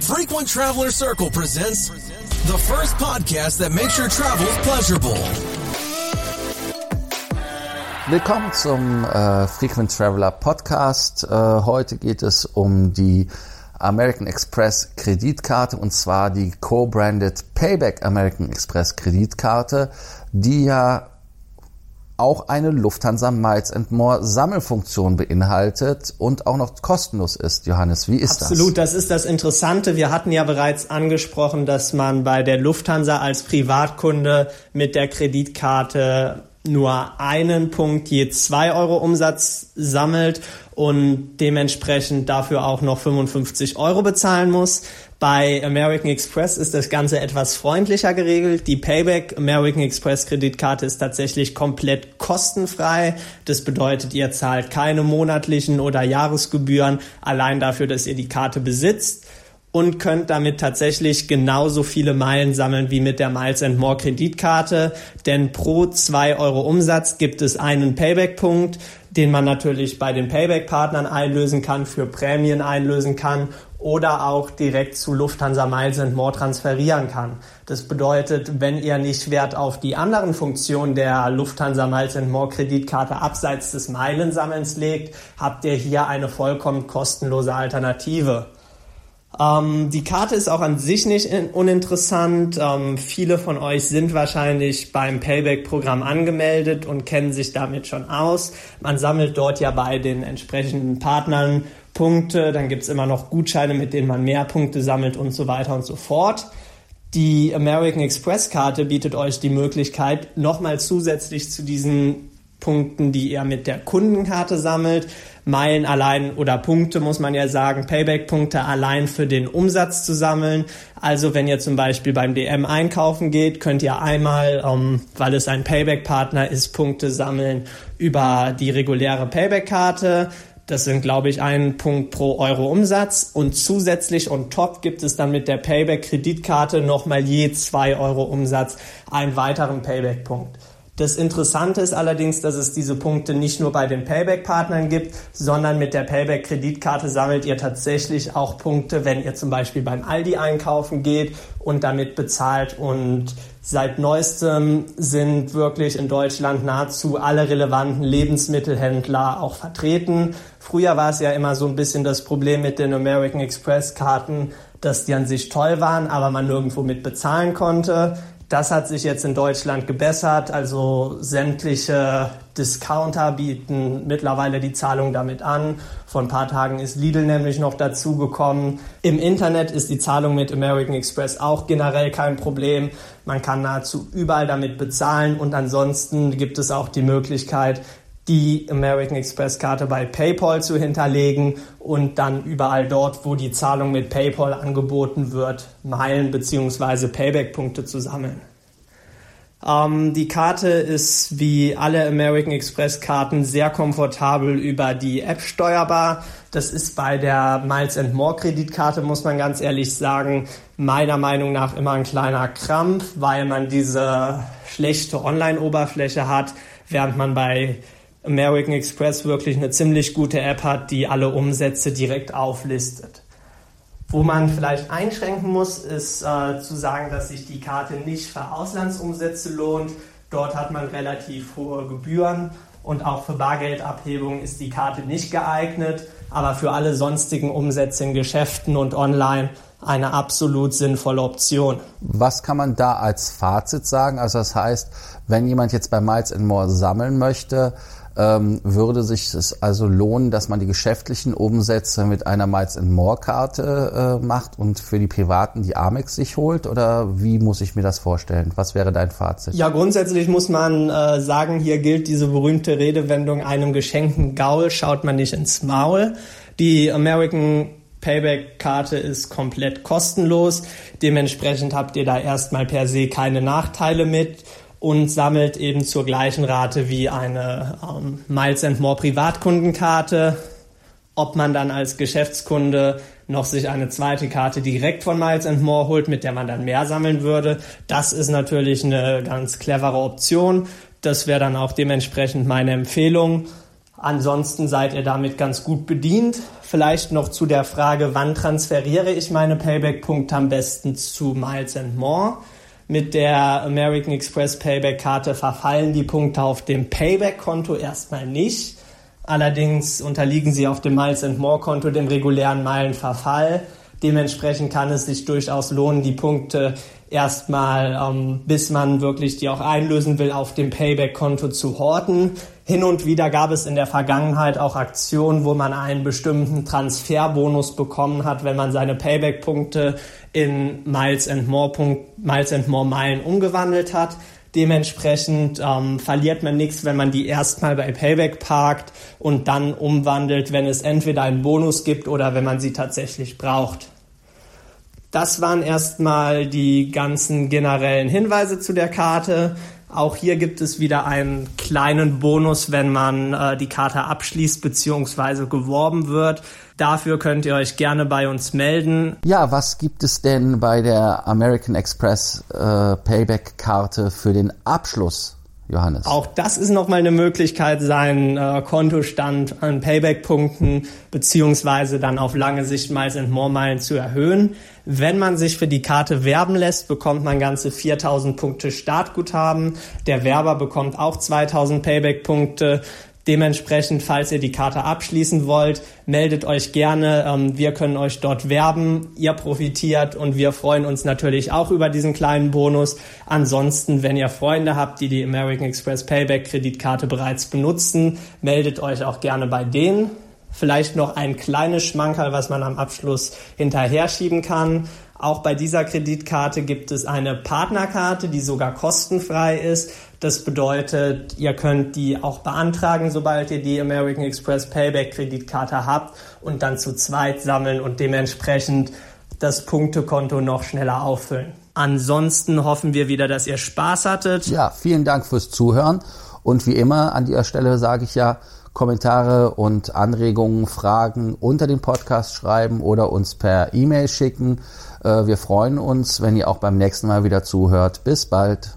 Frequent Traveler Circle presents the first podcast that makes your travels pleasurable. Willkommen zum äh, Frequent Traveler Podcast. Äh, heute geht es um die American Express Kreditkarte und zwar die co-branded Payback American Express Kreditkarte, die ja auch eine Lufthansa Miles and More Sammelfunktion beinhaltet und auch noch kostenlos ist. Johannes, wie ist Absolut, das? Absolut, das ist das Interessante. Wir hatten ja bereits angesprochen, dass man bei der Lufthansa als Privatkunde mit der Kreditkarte nur einen Punkt je zwei Euro Umsatz sammelt und dementsprechend dafür auch noch 55 Euro bezahlen muss. Bei American Express ist das Ganze etwas freundlicher geregelt. Die Payback American Express Kreditkarte ist tatsächlich komplett kostenfrei. Das bedeutet, ihr zahlt keine monatlichen oder Jahresgebühren allein dafür, dass ihr die Karte besitzt und könnt damit tatsächlich genauso viele Meilen sammeln wie mit der Miles and More Kreditkarte. Denn pro zwei Euro Umsatz gibt es einen Payback-Punkt, den man natürlich bei den Payback-Partnern einlösen kann, für Prämien einlösen kann oder auch direkt zu Lufthansa Miles and More transferieren kann. Das bedeutet, wenn ihr nicht Wert auf die anderen Funktionen der Lufthansa Miles and More Kreditkarte abseits des Meilensammelns legt, habt ihr hier eine vollkommen kostenlose Alternative. Ähm, die Karte ist auch an sich nicht uninteressant. Ähm, viele von euch sind wahrscheinlich beim Payback-Programm angemeldet und kennen sich damit schon aus. Man sammelt dort ja bei den entsprechenden Partnern Punkte, dann gibt es immer noch Gutscheine, mit denen man mehr Punkte sammelt und so weiter und so fort. Die American Express Karte bietet euch die Möglichkeit, nochmal zusätzlich zu diesen Punkten, die ihr mit der Kundenkarte sammelt. Meilen allein oder Punkte, muss man ja sagen, Payback-Punkte allein für den Umsatz zu sammeln. Also wenn ihr zum Beispiel beim DM einkaufen geht, könnt ihr einmal, ähm, weil es ein Payback-Partner ist, Punkte sammeln über die reguläre Payback-Karte. Das sind, glaube ich, ein Punkt pro Euro Umsatz. Und zusätzlich on top gibt es dann mit der Payback-Kreditkarte nochmal je zwei Euro Umsatz einen weiteren Payback-Punkt. Das Interessante ist allerdings, dass es diese Punkte nicht nur bei den Payback-Partnern gibt, sondern mit der Payback-Kreditkarte sammelt ihr tatsächlich auch Punkte, wenn ihr zum Beispiel beim Aldi einkaufen geht und damit bezahlt. Und seit neuestem sind wirklich in Deutschland nahezu alle relevanten Lebensmittelhändler auch vertreten. Früher war es ja immer so ein bisschen das Problem mit den American Express-Karten, dass die an sich toll waren, aber man nirgendwo mit bezahlen konnte. Das hat sich jetzt in Deutschland gebessert. Also sämtliche Discounter bieten mittlerweile die Zahlung damit an. Vor ein paar Tagen ist Lidl nämlich noch dazugekommen. Im Internet ist die Zahlung mit American Express auch generell kein Problem. Man kann nahezu überall damit bezahlen und ansonsten gibt es auch die Möglichkeit, die American Express Karte bei PayPal zu hinterlegen und dann überall dort, wo die Zahlung mit PayPal angeboten wird, Meilen bzw. Payback-Punkte zu sammeln. Ähm, die Karte ist wie alle American Express Karten sehr komfortabel über die App steuerbar. Das ist bei der Miles and More Kreditkarte, muss man ganz ehrlich sagen, meiner Meinung nach immer ein kleiner Krampf, weil man diese schlechte Online-Oberfläche hat, während man bei American Express wirklich eine ziemlich gute App hat, die alle Umsätze direkt auflistet. Wo man vielleicht einschränken muss, ist äh, zu sagen, dass sich die Karte nicht für Auslandsumsätze lohnt. Dort hat man relativ hohe Gebühren und auch für Bargeldabhebung ist die Karte nicht geeignet, aber für alle sonstigen Umsätze in Geschäften und online eine absolut sinnvolle Option. Was kann man da als Fazit sagen? Also das heißt, wenn jemand jetzt bei Miles More sammeln möchte, ähm, würde sich es also lohnen, dass man die geschäftlichen Umsätze mit einer Miles More Karte äh, macht und für die privaten die Amex sich holt? Oder wie muss ich mir das vorstellen? Was wäre dein Fazit? Ja, grundsätzlich muss man äh, sagen, hier gilt diese berühmte Redewendung, einem geschenkten Gaul schaut man nicht ins Maul. Die American Payback-Karte ist komplett kostenlos. Dementsprechend habt ihr da erstmal per se keine Nachteile mit und sammelt eben zur gleichen Rate wie eine ähm, Miles and More Privatkundenkarte. Ob man dann als Geschäftskunde noch sich eine zweite Karte direkt von Miles and More holt, mit der man dann mehr sammeln würde, das ist natürlich eine ganz clevere Option. Das wäre dann auch dementsprechend meine Empfehlung. Ansonsten seid ihr damit ganz gut bedient. Vielleicht noch zu der Frage, wann transferiere ich meine Payback-Punkte am besten zu Miles and More? Mit der American Express Payback-Karte verfallen die Punkte auf dem Payback-Konto erstmal nicht. Allerdings unterliegen sie auf dem Miles and More Konto dem regulären Meilenverfall. Dementsprechend kann es sich durchaus lohnen, die Punkte erstmal, ähm, bis man wirklich die auch einlösen will, auf dem Payback-Konto zu horten. Hin und wieder gab es in der Vergangenheit auch Aktionen, wo man einen bestimmten Transferbonus bekommen hat, wenn man seine Payback-Punkte in Miles and More, Punkt, Miles and More Meilen umgewandelt hat. Dementsprechend ähm, verliert man nichts, wenn man die erstmal bei Payback parkt und dann umwandelt, wenn es entweder einen Bonus gibt oder wenn man sie tatsächlich braucht. Das waren erstmal die ganzen generellen Hinweise zu der Karte. Auch hier gibt es wieder einen kleinen Bonus, wenn man äh, die Karte abschließt bzw. geworben wird. Dafür könnt ihr euch gerne bei uns melden. Ja, was gibt es denn bei der American Express äh, Payback-Karte für den Abschluss? Johannes. Auch das ist nochmal eine Möglichkeit, seinen äh, Kontostand an Payback-Punkten beziehungsweise dann auf lange Sicht Miles and More Meilen zu erhöhen. Wenn man sich für die Karte werben lässt, bekommt man ganze 4000 Punkte Startguthaben. Der Werber bekommt auch 2000 Payback-Punkte. Dementsprechend, falls ihr die Karte abschließen wollt, meldet euch gerne. Ähm, wir können euch dort werben. Ihr profitiert und wir freuen uns natürlich auch über diesen kleinen Bonus. Ansonsten, wenn ihr Freunde habt, die die American Express Payback Kreditkarte bereits benutzen, meldet euch auch gerne bei denen. Vielleicht noch ein kleines Schmankerl, was man am Abschluss hinterher schieben kann. Auch bei dieser Kreditkarte gibt es eine Partnerkarte, die sogar kostenfrei ist. Das bedeutet, ihr könnt die auch beantragen, sobald ihr die American Express Payback Kreditkarte habt und dann zu zweit sammeln und dementsprechend das Punktekonto noch schneller auffüllen. Ansonsten hoffen wir wieder, dass ihr Spaß hattet. Ja, vielen Dank fürs Zuhören und wie immer an dieser Stelle sage ich ja, Kommentare und Anregungen, Fragen unter den Podcast schreiben oder uns per E-Mail schicken. Äh, wir freuen uns, wenn ihr auch beim nächsten Mal wieder zuhört. Bis bald.